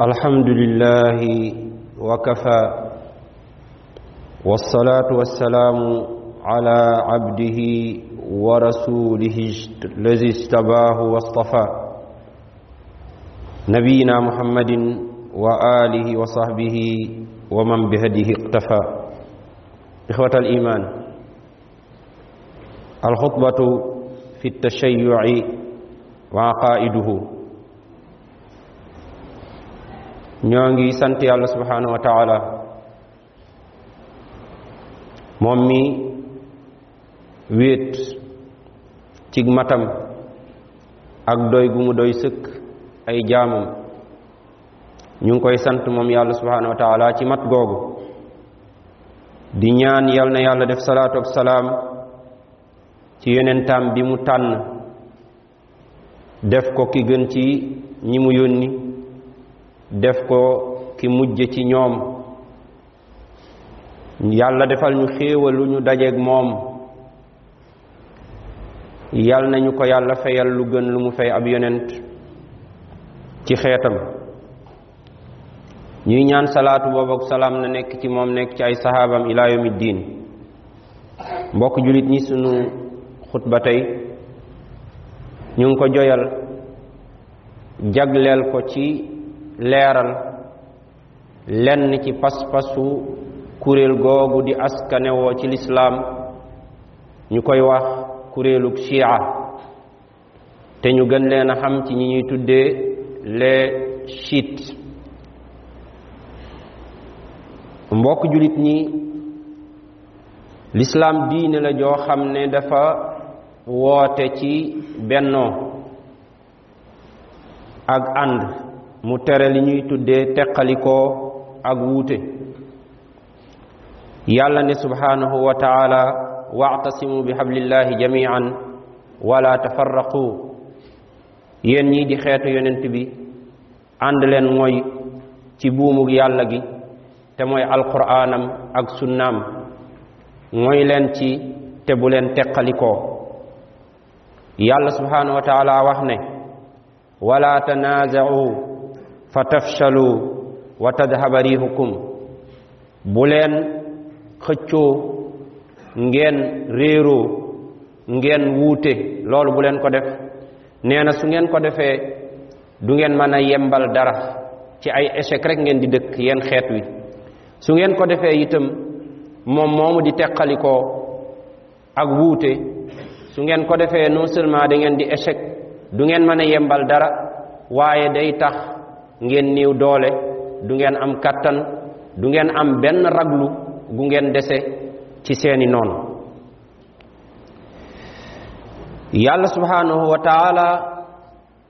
الحمد لله وكفى والصلاة والسلام على عبده ورسوله الذي استباه واصطفى نبينا محمد وآله وصحبه ومن بهديه اقتفى إخوة الإيمان الخطبة في التشيع وعقائده ñoo ngi sant yàlla subhanahu wa taala moom mi wéet ci matam ak doy gu mu doy sëkk ay jaamam ñu ngi koy sant moom yàlla subhanahu wa taala ci mat googu di ñaan yal na yàlla def salaatu ak salaam ci yonentam bi mu tànn def ko ki gën ci ñi mu yónni def ko ki mujj ci ñoom yàlla defal ñu xéewal lu ñu dajeeg moom yàlla nañu ko yàlla fayal lu gën lu mu fay ab yonent ci xeetam ñuy ñaan salaatu boobu ak salaam na nekk ci moom nekk ci ay saxaabam ilaa yawmi diin mbokk jullit ñi sunu xutba tey ñu ngi ko joyal jagleel ko ci leeral lenn ci pas-pasu kuréel googu di askanewoo ci lislaam ñu koy wax kuréelug chia te ñu gën leen a xam ci ñi ñuy tuddee les chiites mbokk jullit ñi lislaam diine la joo xam ne dafa woote ci bennoo ak ànd mu tere li ñuy tuddee teqalikoo ak wuute yàlla ne subhanahu wa taala waatasimu bi hablillahi jamian wala tafarraqu yéen ñii di xeetu yonent bi ànd leen mooy ci buumug yàlla gi te mooy alquraanam ak sunnaam mooy leen ci te bu leen teqalikoo yàlla subhanahu wa taala wax ne wala tanaaza'u fa tafshalu wa tadhaba riihukum bu leen xëccoo ngeen réeroo ngeen wuute loolu bu leen ko def nee na su ngeen ko defee du ngeen mën a yembal dara ci ay échec rek ngeen di dëkk yeen xeet wi su ngeen ko defee itam moom moomu di teqalikoo ak wuute su ngeen ko defee non seulement da ngeen di échec du ngeen mën a yembal dara waaye day tax ngeen néew doole du ngeen am kàttan du ngeen am benn raglu gu ngeen dese ci seeni noon yàlla subhanahu wa taala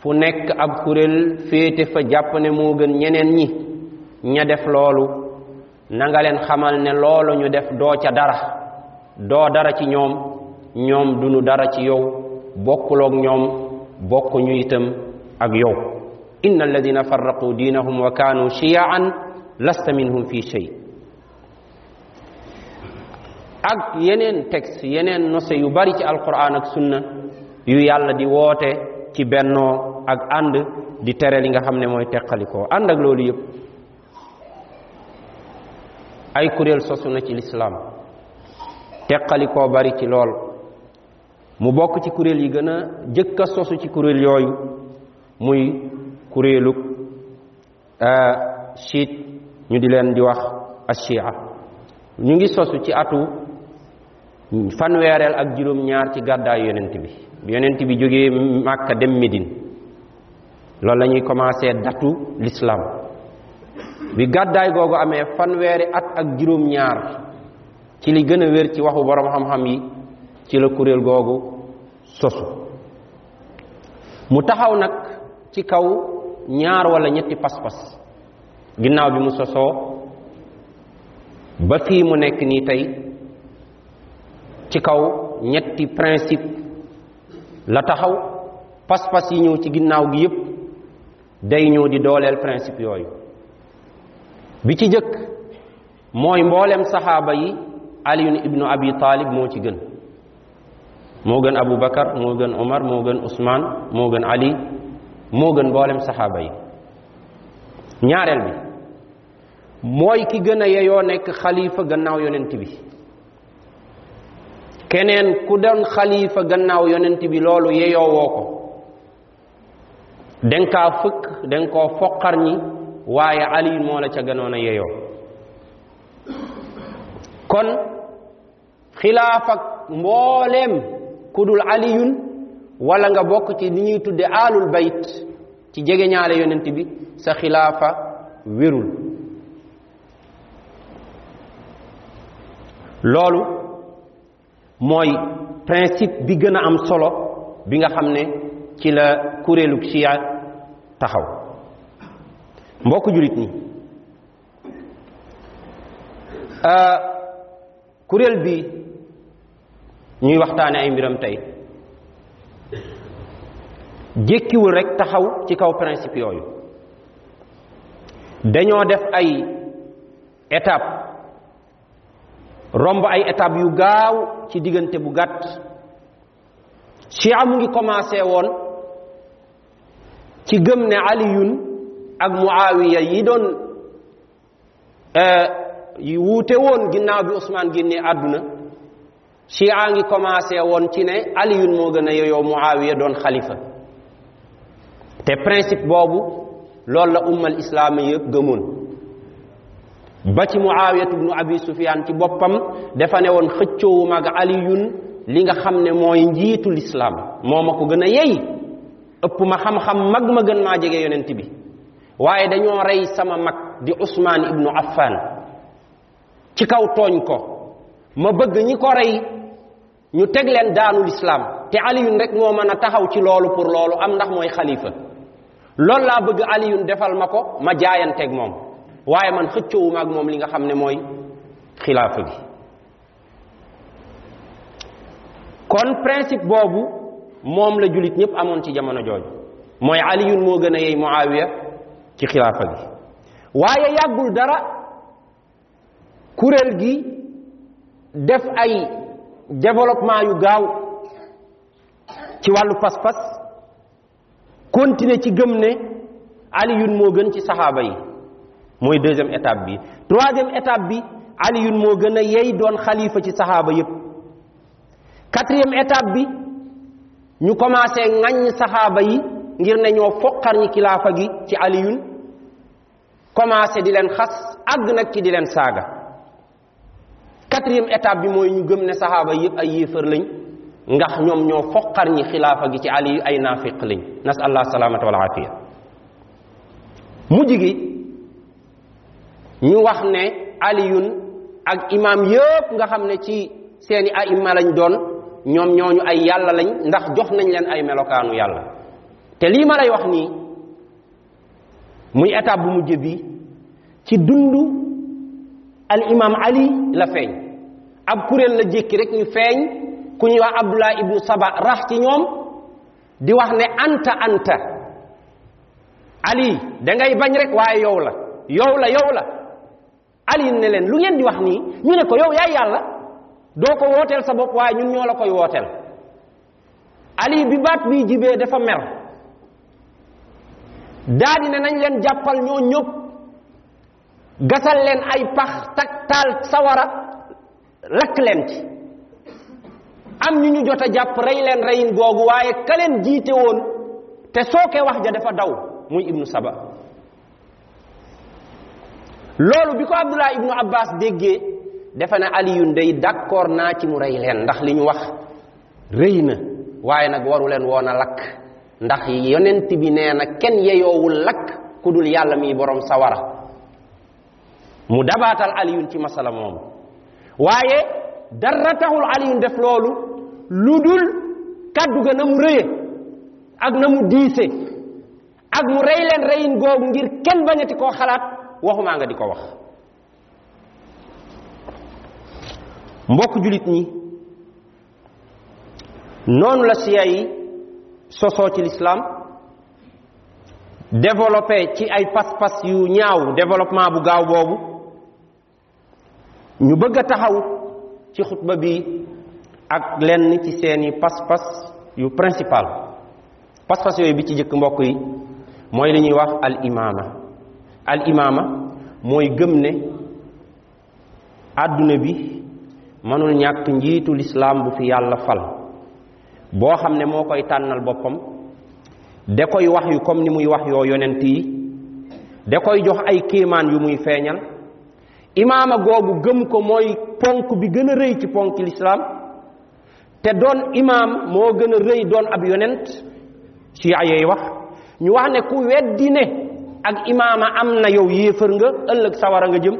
fu nekk ab kuréel féete fa jàpp ne moo gën ñeneen ñi ña def loolu na nga leen xamal ne loolu ñu def doo ca dara doo dara ci ñoom ñoom duñu dara ci yow bokkuloog ñoom bokk ñu itam ak yow inna alladina farraqu diinahum wa kaanu shiyaan lasta minhum fi shay ak yeneen texte yeneen nose yu bari ci alquran ak sunna yu yàlla di woote ci bennoo ak ànd di tere li nga xam ne mooy teqalikoo ànd ak loolu yëpp ay kuréel sosu na ci lislaam teqalikoo bari ci lool mu bokk ci kuréel yi gën a jëkk a sosu ci kuréel yooyu muy kuréelug chiit ñu di leen di wax ashia ñu ngi sosu ci atu fanweereel ak juróom-ñaar ci gàddaay yonent bi bi yonent bi jógee Màkka dem Médine loolu la ñuy commencé datu l'islam bi gàddaay googu amee fanweeri at ak juróom-ñaar ci li gën a wér ci waxu borom xam-xam yi ci la kuréel googu sosu mu taxaw nag ci kaw ñaar wala ñetti pas-pas ginnaaw bi mu sosoo ba fii mu nekk nii tey ci kaw ñetti principe la taxaw pas-pas yi ñëw ci ginnaaw gi yépp day ñëw di dooleel principe yooyu bi ci jëkk mooy mboolem saxaaba yi aliyun ibnu abi taalib moo ci gën moo gën abu bakar moo gën omar moo gën usmaan moo gën ali moo gën mboolem saxaaba yi ñaareel bi mooy ki gën a yeyoo nekk xalifa gannaaw yonent bi keneen ku doon xalifa gannaaw yonent bi loolu yeyoo woo ko danga kaa fëkk danga koo foqar ñi waaye ali moo la ca gënoon a yeyoo kon xilaaf ak mbooleem ku dul aliyun wala nga bokk ci ni ñuy tudde alul bayt ci jege ñaale yonent bi sa xilaafa wérul loolu mooy principe bi gën a am solo bi nga xam ne ci la kuréelu chia taxaw mbokk jullit ñi euh, kuréel bi ñuy waxtaane ay mbiram tey jékkiwul rek taxaw ci kaw principe yooyu dañoo def ay étape romb ay étape yu gaaw ci diggante bu gàtt chia mu ngi commencé woon ci gëm ne aliyun ak muawiya yi doon yi wuute woon ginnaaw bi Ousmane génnee àdduna chia ngi commencé woon ci ne aliyun moo gën a yoyoo muawiya doon xalifa te principe boobu loolu la ummal islaam yëpp gëmoon ba ci muawiyatu bnu abi sufiyaan ci boppam dafa ne woon xëccoowu mag aliyun li nga xam ne mooy njiitu lislaam moo ma ko gën a yey ëpp ma xam-xam mag ma gën maa jege yonent bi waaye dañoo rey sama mag di usmaan ibnu affan ci kaw tooñ ko ma bëgg ñi ko rey ñu teg leen daanu lislaam te aliyun rek moo mën a taxaw ci loolu pour loolu am ndax mooy xalifa loolu laa bëgg aliyun defal ma ko ma jaayanteeg moom waaye man xëccoowuma ak moom li nga xam ne mooy xilaafa gi kon principe boobu moom la jullit ñëpp amoon ci jamono jooju mooy aliyun moo gën a yey muawiya ci xilaafa gi waaye yàggul dara kuréel gi def ay développement yu gaaw ci wàllu pas-pas continuer ci gëm ne aliyun moo gën ci saxaaba yi mooy deuxième étape bi troisième étape bi aliyun moo gën a yey doon xalifa ci saxaaba yépp quatrième étape bi ñu commencé ŋaññ saxaaba yi ngir ne ñoo foqar ñi kilaafa gi ci aliyun commencé di leen xas àgg nag ci di leen saaga quatrième étape bi mooy ñu gëm ne saxaaba yëpp ay yéefar lañ ndax ñoom ñoo foqar ñi xilaafa gi ci ali ay naafiq lañ nas allah salaamata wal aafiya mujj gi ñu wax ne aliyun ak imaam yëpp nga xam ne ci seeni aima lañ doon ñoom ñooñu ay yàlla lañ ndax jox nañ leen ay melokaanu yàlla te lii ma lay wax nii muy étape bu mujj bi ci dundu al imam ali la feeñ ab kuréel la jékki rek ñu feeñ ku ñuy wax abdullah ibnu saba rax ci ñoom di wax ne anta anta ali da ngay bañ rek waaye yow la yow la yow la Ali ne leen lu ngeen di wax nii ñu ne ko yow yaay yàlla doo ko wooteel sa bopp waaye ñun ñoo la koy wooteel Ali bi baat bi jibee dafa mer daa di ne nañ leen jàppal ñoo ñëpp gasal leen ay pax tak taal sawara lakk leen ci am ñu ñu jot a jàpp rey leen reyin googu waaye ka leen jiite woon te sooke wax ja dafa daw muy ibnu saba loolu bi ko abdullah ibnu abbas déggee defe na aliyun day d'accord naa ci mu rey leen ndax li ñu wax rëy na waaye nag waru leen woon a lakk ndax yonent bi nee na kenn yeyoowul lakk ku dul yàlla mi borom sawara mu dabaatal aliyun ci masala moomu waaye dara taxul aliyun def loolu lu dul kàddu ga na mu rëye ak na mu diise ak mu rey leen reyin googu ngir kenn bañati koo xalaat waxumaa nga di ko wax mbokk julit ñi noonu la siya yi sosoo ci lislaam développé ci ay pas-pas yu ñaaw développement bu gaaw boobu ñu bëgg a taxaw ci xutba bi ak lenn ci seeni pas-pas yu principal pas-pas yooyu bi ci jëkk mbokk yi mooy li ñuy wax al imaama al imaama mooy gëm ne àdduna bi mënul ñàkk njiitu lislaam bu fi yàlla fal boo xam ne moo koy tànnal boppam da koy wax yu comme ni muy wax yoo yonent yi da koy jox ay kéemaan yu muy feeñal imaama googu gëm ko mooy ponk bi gën a rëy ci ponk lislaam te doon imaam moo gën a rëy doon ab yonent ci ayey wax ñu wax ne ku weddi ne ak imaama am na yow yéefar nga ëllëg sawara nga jëm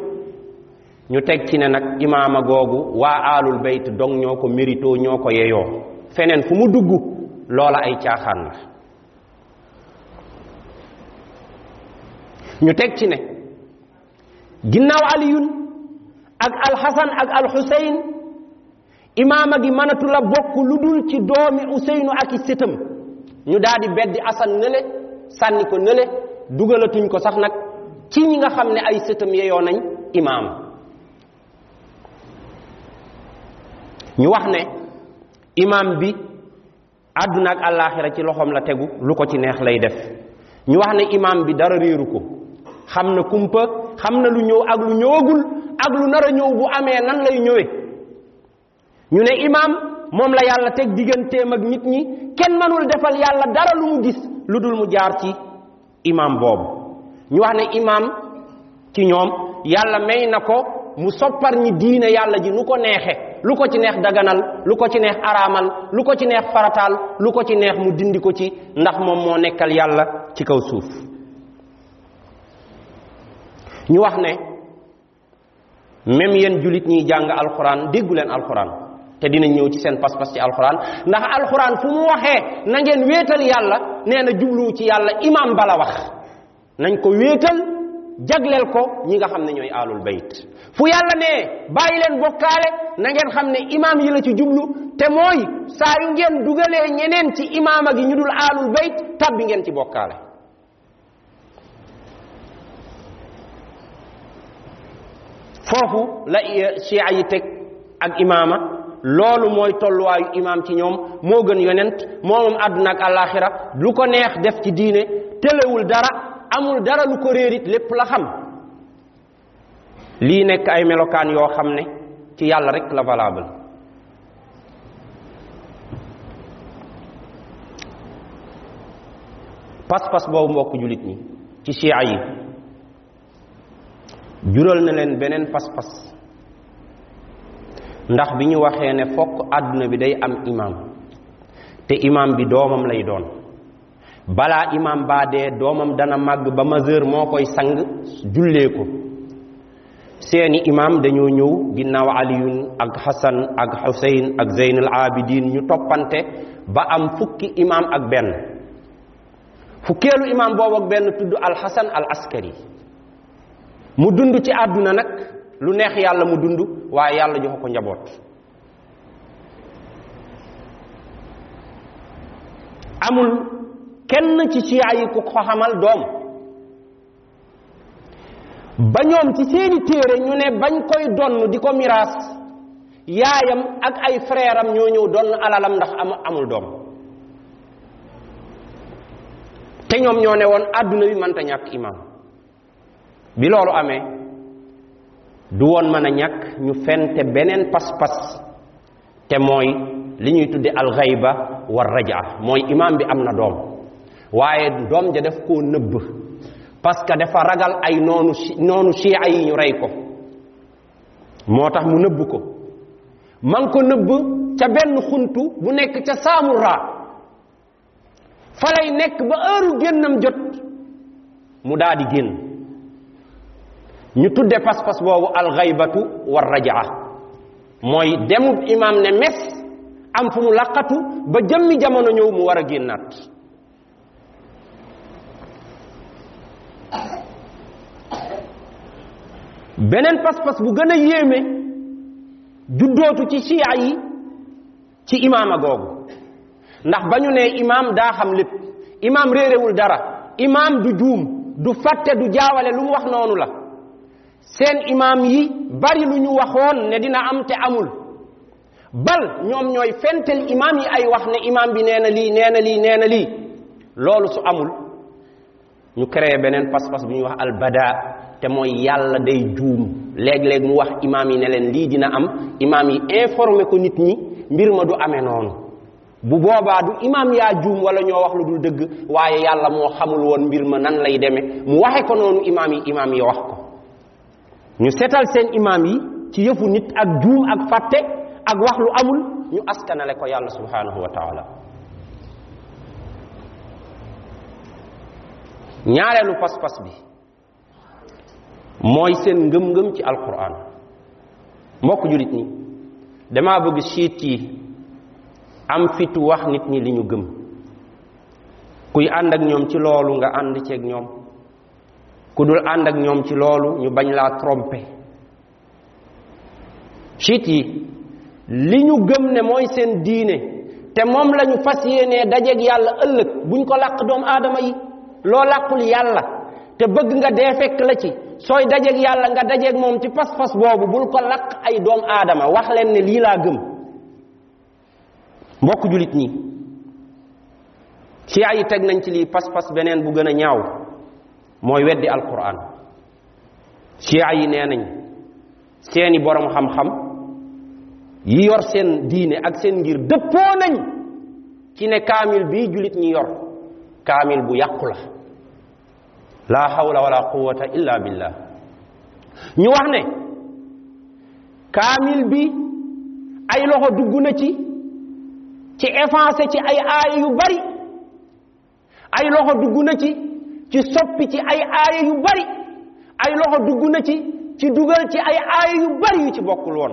ñu teg ci ne nag imaama googu waa aalul bayt dong ñoo ko mérito ñoo ko yeyoo feneen fu mu dugg loola ay caaxaan la ñu teg ci ne ginnaaw aliyun ak alxasan ak alxuseyn imaama gi mënatu la bokk lu dul ci doomi Useynu ak i sëtam ñu daal di beddi Asan nële sànni ko nële dugalatuñ ko sax nag ci ñi nga xam ne ay sëtam yeyoo nañ imaam ñu wax ne imaam bi àdduna ak àllaaxira ci loxoom la tegu lu ko ci neex lay def ñu wax ne imaam bi dara réeru ko xam na kumpa xam na lu ñëw ak lu ñëwagul ak lu nar a ñëw bu amee nan lay ñëwee ñu ne imaam moom la yàlla teg digganteem ak nit ñi kenn mënul defal yàlla dara lu mu gis lu dul mu jaar ci imaam boobu ñu wax ne imaam ci ñoom yàlla may na ko mu soppar ñi diine yàlla ji nu ko neexe lu ko ci neex daganal lu ko ci neex araamal lu ko ci neex farataal lu ko ci neex mu dindi ko ci ndax moom moo nekkal yàlla ci kaw suuf ñu wax ne même yéen julit ñi jàng alquran déggu leen alquran te dina ñëw ci seen pas-pas ci alquran ndax alquran fu mu waxee na ngeen wéetal yàlla nee na jublu ci yàlla imam bala wax nañ ko wéetal jagleel ko ñi nga xam ne ñooy alul bayt fu yàlla ne bàyyi leen bokkaale na ngeen xam ne imam yi la ci jublu te mooy saa yu ngeen dugalee ñeneen ci imaama gi ñu dul alul bayt tabbi ngeen ci bokkaale foofu la chia yi teg ak imaama loolu mooy tolluwaayu imaam ci ñoom moo gën yonent moo moom àdduna ak àllaaxira lu ko neex def ci diine tëlewul dara amul dara lu ko réerit lépp la xam lii nekk ay melokaan yoo xam ne ci yàlla rek la valable pas-pas boobu mbokk jullit ñi ci chia yi jural na leen beneen pas-pas ndax bi ñu waxee ne fokk àdduna bi day am imam te imam bi doomam lay doon balaa imaam baa dee doomam dana màgg ba majeur moo koy sang jullee ko seeni imaam dañoo ñëw ginnaaw aliyun ak xasan ak xuseyn ak zeynul abidin ñu toppante ba am fukki imaam ak benn fukkeelu imaam boobu ak benn tudd alxasan al askari mu dund ci àdduna nag lu neex yàlla mu dund waaye yàlla jox ko njaboot amul kenn ci chia yi ku ko xamal doom ba ñoom ci seeni téere ñu ne bañ koy donn di ko miraas yaayam ak ay frère am ñoo ñëw donn alalam ndax am amul doom te ñoom ñoo ne woon àdduna bi mënta ñàkk imaam bi loolu amee du woon mën a ñàkk ñu fente beneen pas-pas te mooy li ñuy tudde alxayba war rajaa mooy imaam bi am na doom waaye doom ja def koo nëbb parce que dafa ragal ay noonu noonu chia yi ñu rey ko moo tax mu nëbb ko man ko nëbb ca benn xuntu bu nekk ca saamura fa lay nekk ba heure génnam jot mu daa di génn ñu tudde pas-pas boobu alxaybatu war rajaa mooy demub imaam ne mes am fu mu laqatu ba jëmmi jamono ñëw mu war a génnaat beneen pas-pas bu gën a yéeme juddootu ci siyaa yi ci imaama googu ndax ba ñu ne imaam daa xam lépp imaam réerewul dara imaam du juum du fàtte du jaawale lu mu wax noonu la seen imaam yi bari lu ñu waxoon ne dina am te amul bal ñoom ñooy fentel imaam yi ay wax ne imaam bi nee na lii nee na lii nee na lii loolu su amul ñu créé beneen pas-pas bu ñuy wax albada te mooy yàlla day juum léeg-léeg mu wax imaam yi ne leen lii dina am imaam yi informé ko nit ñi mbir ma du amee noonu bu boobaa du imaam yaa juum wala ñoo wax lu dul dëgg waaye yàlla moo xamul woon mbir ma nan lay demee mu waxe ko noonu imaam yi imaam yi wax ko ñu seetal seen imaam yi ci yëfu nit ak juum ak fàtte ak wax lu amul ñu askanale ko yàlla subhanahu wa taala ñaareelu pas-pas bi mooy seen ngëm-ngëm ci alquran mbokk julit ñi dama bëgg siit yi am fitu wax nit ñi li ñu gëm kuy ànd ak ñoom ci loolu nga ànd ceeg ñoom ku dul ànd ak ñoom ci loolu ñu bañ laa tromper chiit yi li ñu gëm ne mooy seen diine te moom la ñu fas yéenee dajeeg yàlla ëllëg buñ ko làq doomu aadama yi loo làqul yàlla te bëgg nga dee fekk la ci sooy dajeeg yàlla nga dajeeg moom ci pas-pas boobu bul ko làq ay doomu aadama wax leen ne lii laa gëm mbokk julit ñi ci ay teg nañ ci lii pas-pas beneen bu gën a ñaaw mooy weddi alquran ci ay nee nañ seeni borom xam-xam yi yor seen diine ak seen ngir dëppoo nañ ci ne kaamil bii julit ñi yor kaamil bu yàqu la la hawla wala quwwata illa billah ñu wax ne kaamil bi ay loxo dugg na ci ci effacé ci ay aaya yu bari ay loxo dugg na ci ci soppi ci ay aaya yu bari ay loxo dugg na ci ci dugal ci ay aaya yu bari yu ci bokkul woon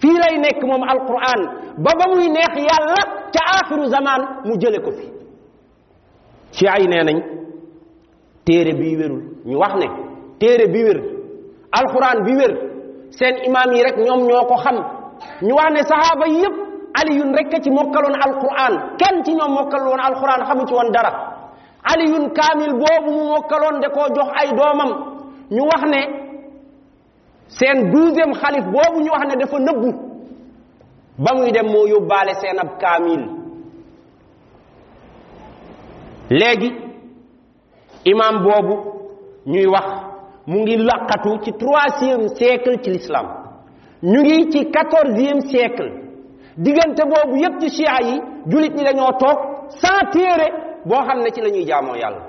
fii lay nekk moom alquran ba ba muy neex yàlla ca axiru zaman mu jële ko fi ci ay nee nañ téere bi wérul ñu wax ne téere bi wér alquran bi wér seen imaam yi rek ñoom ñoo ko xam ñu wax ne sahaaba yi yëpp aliyun rek ci mokkaloon alquran kenn ci ñoom mokkal woon alquran xamu ci woon dara aliyun kaamil boobu mu mokkaloon de koo jox ay doomam ñu wax ne seen douzième xalif boobu ñu wax ne dafa nëbbu ba muy dem moo yóbbaale seen ab kaamil léegi imam boobu ñuy wax mu ngi laqatu ci troisième siècle ci l'islam ñu ngi ci quatorzième siècle diggante boobu yépp ci chia yi julit ñi dañoo toog sans téere boo xam ne ci la ñuy jaamoo yàlla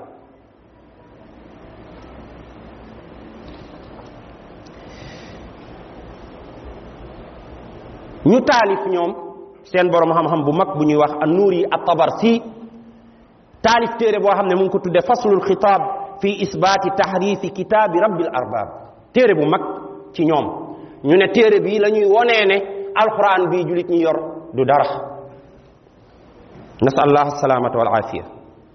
ñu taalif ñoom seen borom xam-xam bu mag bu ñuy wax an-Nuuri at-Tabarsi taalif téere boo xam ne mu ngi ko tudde faslul xitaab fi isbaati tahrifi kitaabi rabbil arbab téere bu mag ci ñoom ñu ne téere bii la ñuy wonee ne alquran bii julit ñu yor du dara nasal allah salaamata wal aafiya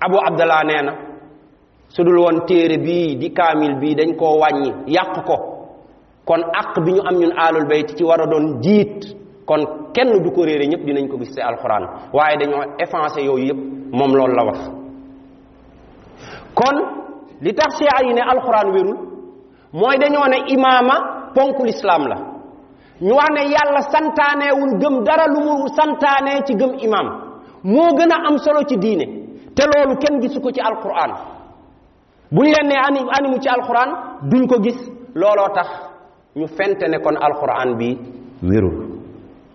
abu abdallah nee na su dul woon téere bii di kaamil bii dañ koo wàññi yàq ko kon àq bi ñu am ñun aalul bayt ci war a doon jiit kon kenn du ko réere ñëpp dinañ ko gis ci alxuraan waaye dañoo effacé yooyu yëpp moom loolu la wax kon li tax chia yi ne alxuraan wérul mooy dañoo ne imaama ponkul islaam la ñu wax ne yàlla santaaneewul gëm dara lu mu santaanee ci gëm imaam moo gën a am solo ci diine te loolu kenn gisu ko ci alquran bu ñu leen ne ani animu ci alquran duñ ko gis looloo tax ñu fente ne kon alquran bi wérul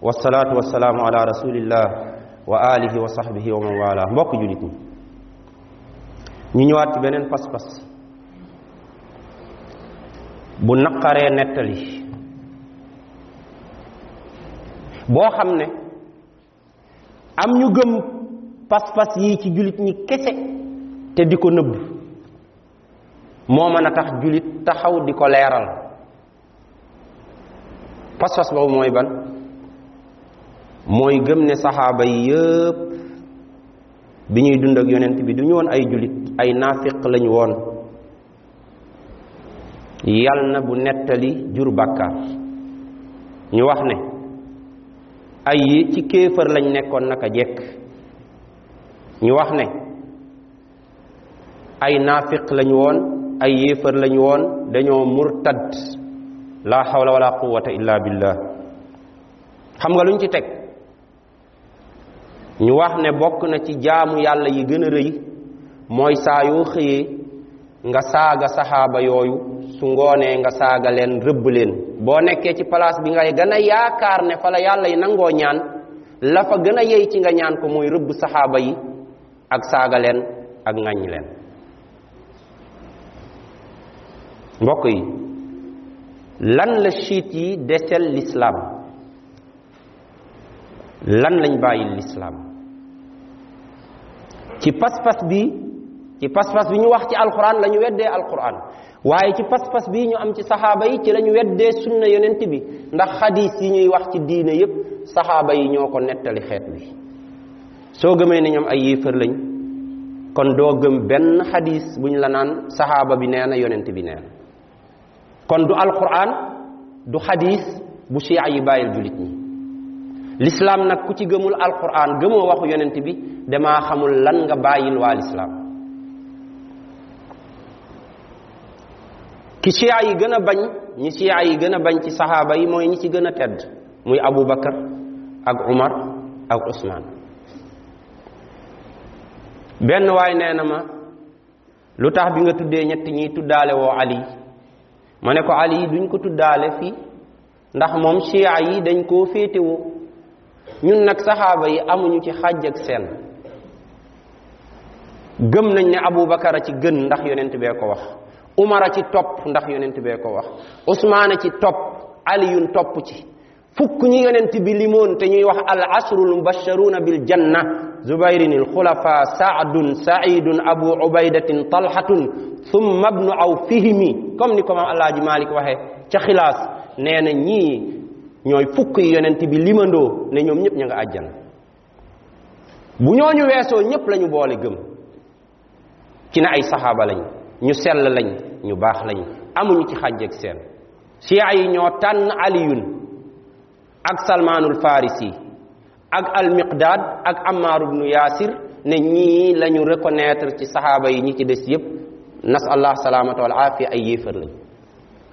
wasalaatu wasalaamu ala rasulillah wa alihi wa sahbihi wa man wala mbokk julit ñi ñu ñëwaat ci beneen pas-pas bu naqaree nettali boo xam ne am ñu gëm pas-pas yi ci julit ñi kese te di ko nëbb moo mën a tax julit taxaw di ko leeral pas-pas boobu mooy ban mooy gëm ne saxaaba yi yëpp bi ñuy dund ak yonent bi du ñu woon ay jullit ay naafiq lañu woon yal na bu nettali jur bàkkaar ñu wax ne ay yi ci kéefër lañ nekkoon naka jekk ñu wax ne ay naafiq lañu woon ay yéefar lañu woon dañoo murtad la hawla wala quwwata illa billah xam nga luñ ci teg ñu wax ne bokk na ci jaamu yàlla yi gën a rëy mooy saa yoo xëyee nga saaga saxaaba yooyu su ngoonee nga saaga leen rëbb leen boo nekkee ci place bi ngay gën a yaakaar ne fa la yàlla yi nangoo ñaan la fa gën a yey ci nga ñaan ko mooy rëbb saxaaba yi ak saaga leen ak ŋàññ leen mbokk yi lan la chiit yi desel lislaam lan lañ bàyyi lislaam ci pas-pas bi ci pas-pas bi ñu wax ci alquran la ñu weddee alquran waaye ci pas-pas bi ñu am ci saxaaba yi ci la ñu weddee sunna yonent bi ndax xadiis yi ñuy wax ci diine yépp saxaaba yi ñoo ko nettali xeet bi soo gëmee ne ñoom ay yéefar lañ kon doo gëm benn xadis bu ñu la naan saxaaba bi nee na yonent bi nee na kon du alquran du xadis bu chia yi bàyyil julit ñi lislaam nag ku ci gëmul alquran gëmoo waxu yonent bi damaa xamul lan nga bàyyil waa lislaam ki chia yi gën a bañ ñi chia yi gën a bañ ci saxaaba yi mooy ñi ci gën a tedd muy Abu Bakar ak Umar ak Usmaan benn waay nee na ma lu tax bi nga tuddee ñett ñi tuddaale woo Ali ma ne ko Ali duñ ko tuddaale fii ndax moom chia yi dañ koo féetewoo ñun nag saxaaba yi amuñu ci xàjj ak seen gëm nañ ne abubakar a ci gën ndax yonent bee ko wax umar a ci topp ndax yonent bee ko wax usmaan a ci topp aliyun topp ci fukk ñi yonent bi limoon te ñuy wax al asrul mubasharuna bil janna zubayrin al xulafa saadun saidun abu ubaydatin talhatun thumma ibnu awfihimi comme ni ko maam alaaji malik waxee ca xilaas nee na ñii ñooy fukk yi yonent bi limandoo ne ñoom ñëpp ña nga àjjana bu ñooñu weesoo ñépp lañu boole gëm ci ne ay saxaaba lañ ñu sell lañ ñu baax lañ amuñu ci xàjj ak seen chia yi ñoo tànn aliyun ak salmaanul farisi ak al miqdaad ak ammar ibnu yaasir ne ñii lañu reconnaître ci saxaaba yi ñi ci des yépp nas allah salaamata wal aafiya ay yéefar lañ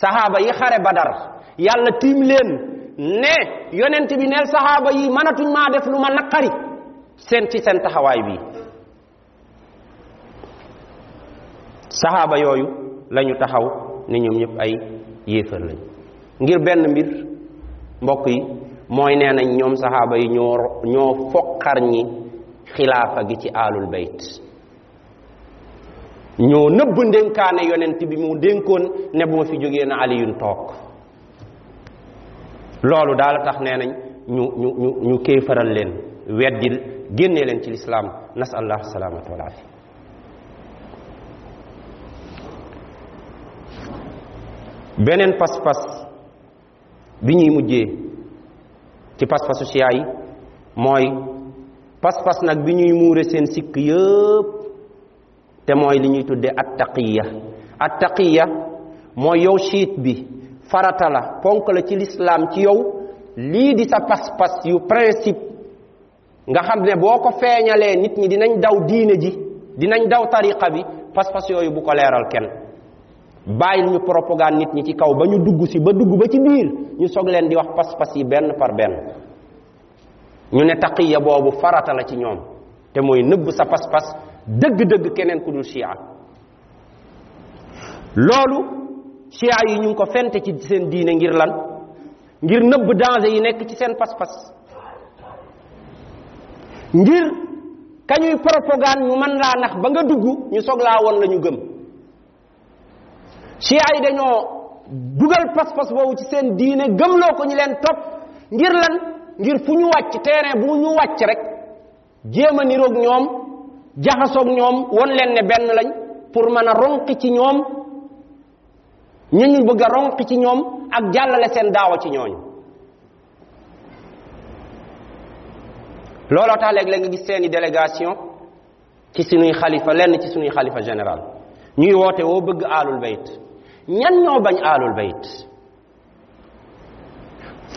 saxaaba yi xare badar yàlla tiim leen ne yonent bi neel saxaaba yi mënatuñ maa def lu ma naqari seen ci seen taxawaay bi saxaaba yooyu lañu taxaw ne ñoom ñëpp ay yéefar lañ ngir benn mbir mbokk yi mooy nee nañ ñoom saxaaba yi ñoo ñoo foqar ñi xilaafa gi ci aalul bayt ñoo nëbb ndénkaane yonent bi mu dénkoon ne bu ma fi jógee na aliyun toog loolu daal tax nee nañ ñu ñu ñu ñu kéefaral leen weddil génnee leen ci lislaam nasal allah salaamata wal afiya beneen pas-pas bi ñuy mujjee ci pas-pasu siyaa yi mooy pas-pas nag bi ñuy muure seen sikk yëpp te mooy li ñuy tudde attaqiya attaqiya mooy yow siit bi farata la ponk la ci lislaam ci yow lii di sa pas-pas yu principe nga xam ne boo ko feeñalee nit ñi dinañ daw diine ji dinañ daw tariqa bi pas-pas yooyu bu ko leeral kenn bàyyil ñu propagande nit ñi ci kaw ba ñu dugg si ba dugg ba ci biir ñu soog leen di wax pas-pas yi benn par benn ñu ne taqiya boobu farata la ci ñoom te mooy nëbb sa pas-pas dëgg-dëgg keneen ku dul chia loolu chia yi ñu ngi ko fente ci seen diine ngir lan ngir nëbb danger yi nekk ci seen pas-pas ngir kañuy propagande ñu mën laa nax ba nga dugg ñu soog laa woon la ñu gëm chia yi dañoo dugal pas-pas boobu ci seen diine gëmloo ko ñu leen topp ngir lan ngir fu ñu wàcc terrain bu ñu wàcc rek jéem a niroog ñoom jaxasoog ñoom won leen ne benn lañ pour mën a ronqi ci ñoom ñañu bëgg a ronq ci ñoom ak jàllale seen daawa ci ñooñu looloo tax léeg-léeg nga gis seeni délégation ci suñuy xalifa lenn ci suñuy xalifa général ñuy woote woo bëgg aalul bayt ñan ñoo bañ aalul bayt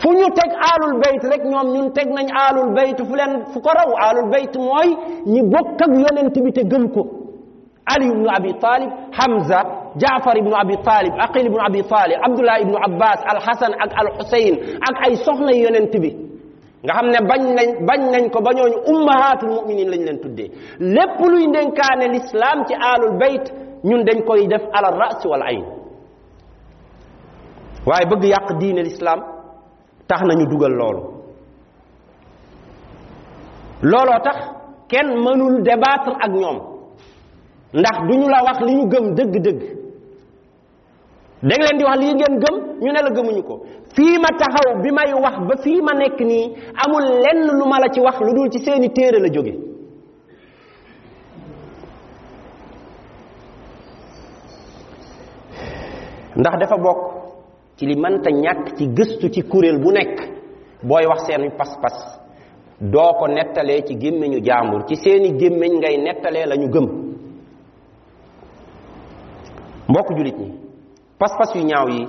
fu ñu teg aalul bayt rek ñoom ñun teg nañ aalul bayt fu leen fu ko raw aalul bayt mooy ñi bokk ak yonent bi te gëm ko ali ibnu abi talib hamza jaafar ibnu abi talib aqil ibnu abi talib abdullah ibnu abbas alhasan ak alhusayn ak ay soxna yonent bi nga xam ne bañ nañ bañ nañ ko ba ñooñu ummahatul muminin lañ leen tuddee lépp luy ndénkaane l'islam ci aalul bayt ñun dañ koy def ala ras wal ayn waaye bëgg yàq diine lislaam tax nañu dugal loolu looloo tax kenn mënul débattre ak ñoom ndax du ñu la wax li ñu gëm dëgg-dëgg da nga leen di wax lii ngeen gëm ñu ne la gëmuñu ko fii ma taxaw bi may wax ba fii ma nekk nii amul lenn lu ma la ci wax lu dul ci seeni téere la jóge ndax dafa bokk ci li mënta ñàkk ci gëstu ci kuréel bu nekk booy wax seen pas-pas doo ko nettalee ci gémmiñu jaambur ci seeni gémmiñ ngay nettalee la ñu gëm mbokk julit ñi pas-pas yu ñaaw yi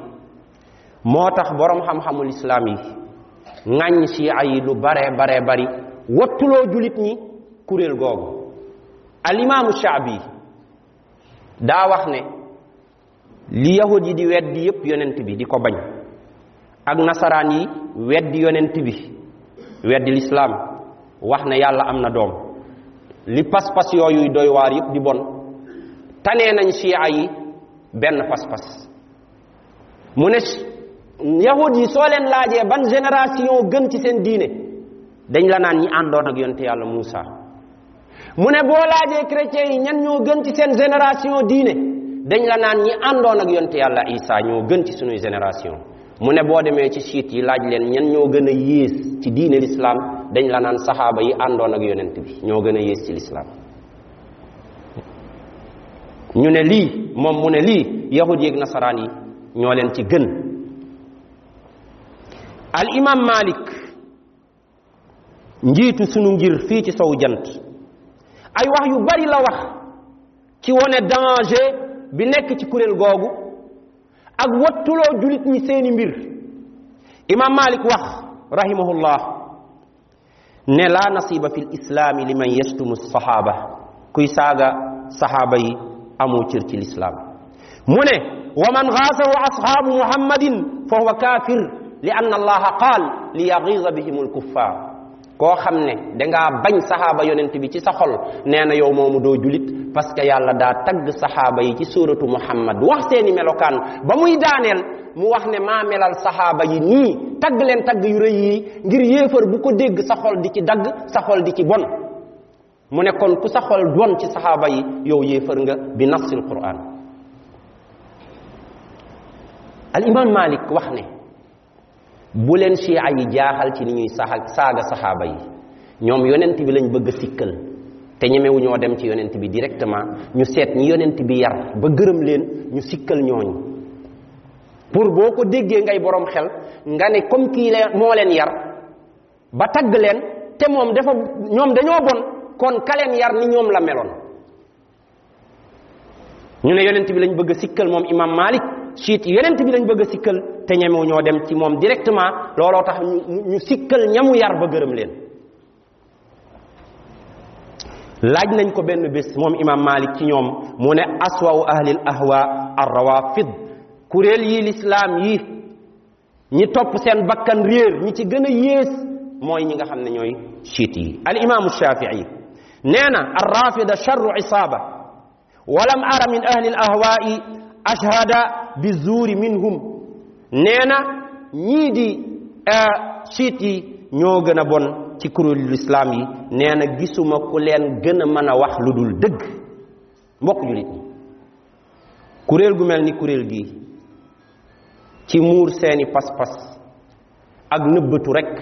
moo tax boroom xam-xamul islaam yi ŋàññ si ay lu bare bare bari wattuloo julit ñi kuréel googu alimaamu shaabi daa wax ne li yahud yi di weddi yépp yonent bi di ko bañ ak nasaraan yi weddi yonent bi weddi lislaam wax ne yàlla am na doom li pas-pas yooyu doy waar yëpp di bon tanee nañ chia yi benn pas-pas mu ne yahud yi soo leen laajee ban génération gën ci seen diine dañ la naan ñi àndoon ak yonte yàlla Muusa mu ne boo laajee chrétiens yi ñan ñoo gën ci seen génération diine dañ la naan ñi àndoon ak yonte yàlla Isa ñoo gën ci sunuy génération mu ne boo demee ci siit yi laaj leen ñan ñoo gën a yées ci diine l'islam dañ la naan saxaaba yi àndoon ak yonent bi ñoo gën a yées ci l'islam ñu ne lii moom mu ne lii yahud yeeg nasaraan yi ñoo leen ci gën al imam malik njiitu sunu ngir fii ci sow jant ay wax yu bari la wax ci wone danger bi nekk ci kuréel googu ak wattuloo julit ñi seeni mbir imam malik wax rahimahullah ne laa nasiba fi lislaami liman yastumu sahaba kuy saaga saxaaba yi amoo cër ci lislaam mu ne wa man xaasahu asxaabu muhammadin fa huwa kaafir li anna allaha qaal li yaxiisa bihim alkuffar koo xam ne dangaa bañ saxaaba yonent bi ci sa xol nee na yow moomu doo julit parce que yàlla daa tagg saxaaba yi ci suuratu muhammad wax seeni melokaan ba muy daaneel mu wax ne maa melal saxaaba yi nii tagg leen tagg yu rëy yi ngir yéefar bu ko dégg sa xol di ci dagg sa xol di ci bon mu ne kon ku sa xol doon ci saxaaba yi yow yéefar nga bi nafsil quran al imam malik wax ne bu leen chia yi jaaxal ci ni ñuy saxa saaga saxaaba yi ñoom yonent bi lañ bëgg a sikkal te ñemewu ñoo dem ci yonent bi directement ñu seet ñi yonent bi yar ba gërëm leen ñu sikkal ñooñu pour boo ko déggee ngay borom xel nga ne comme kii leen moo leen yar ba tagg leen te moom dafa ñoom dañoo bon kon kaleen yar ni ñoom la meloon ñu ne yonent bi lañ bëgg a sikkal moom imam malik siit yonent bi lañ bëgg a sikkal te ñemewu ñoo dem ci moom directement looloo tax ñu sikkal ñamu yar ba gërëm leen laaj nañ ko benn bés moom imam malik ci ñoom mu ne aswau ahlil ahwa ar rawafid kuréel yi lislaam yi ñi topp seen bakkan réer ñi ci gën a yées mooy ñi nga xam ne ñooy chiit yi al imaamu shafii nee na ar rafida charru isaaba walam ara min ahli al ahwaai ashhada bi zuuri minhum nee na ñii di chiit yi ñoo gën a bon ci kuréelu lislaam yi nee na gisuma ku leen gën a mën a wax lu dul dëgg mbokk jullit ñi kuréel gu mel ni kuréel gii ci muur seeni pas-pas ak nëbbatu rekk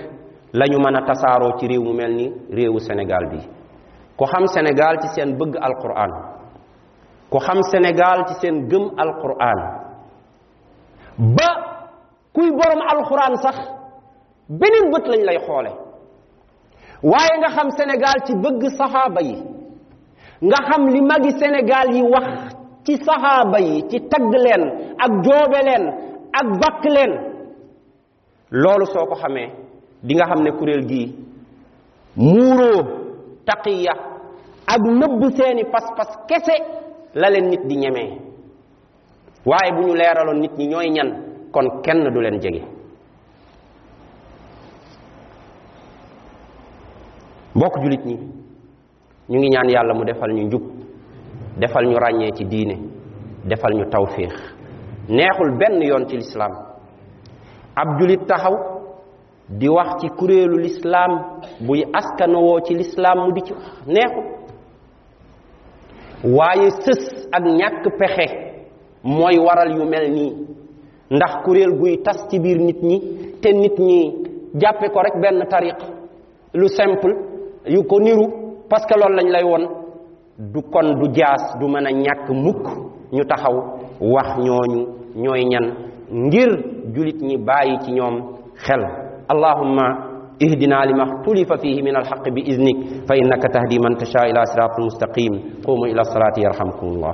lañu mën a tasaaroo ci réew mu mel ni réewu Sénégal bi ku xam Sénégal ci seen bëgg alquran ku xam Sénégal ci seen gëm alquran ba kuy borom alxuraan sax beneen bët lañ lay xoole waaye nga xam Sénégal ci bëgg saxaaba yi nga xam li magi Sénégal yi wax ci saxaaba yi ci tagg leen ak joobe leen ak bakk leen loolu soo ko xamee di nga xam ne kuréel gii muuroo taqiya ak nëbb seeni pas-pas kese la leen nit di ñemee waaye bu ñu leeraloon nit ñi ñooy ñan kon kenn du leen jege mbokk julit ñi ñu ngi ñaan yàlla mu defal ñu njub defal ñu ràññee ci diine defal ñu tawfiix neexul benn yoon ci lislaam ab julit taxaw di wax ci kuréelu lislaam buy askanowoo ci lislaam mu di ci wax neexul waaye sës ak ñàkk pexe mooy waral yu mel nii ndax kuréel guy tas ci biir nit ñi te nit ñi jàppe ko rek benn tariq lu simple yu ko niru parce que loolu lañ lay woon du kon du jaas du mën a ñàkk mukk ñu taxaw wax ñooñu ñooy ñan ngir julit ñi bàyyi ci ñoom xel li allahumma اهدنا لما اختلف فيه من الحق بإذنك فإنك تهدي من تشاء إلى صراط مستقيم قوموا إلى الصلاة يرحمكم الله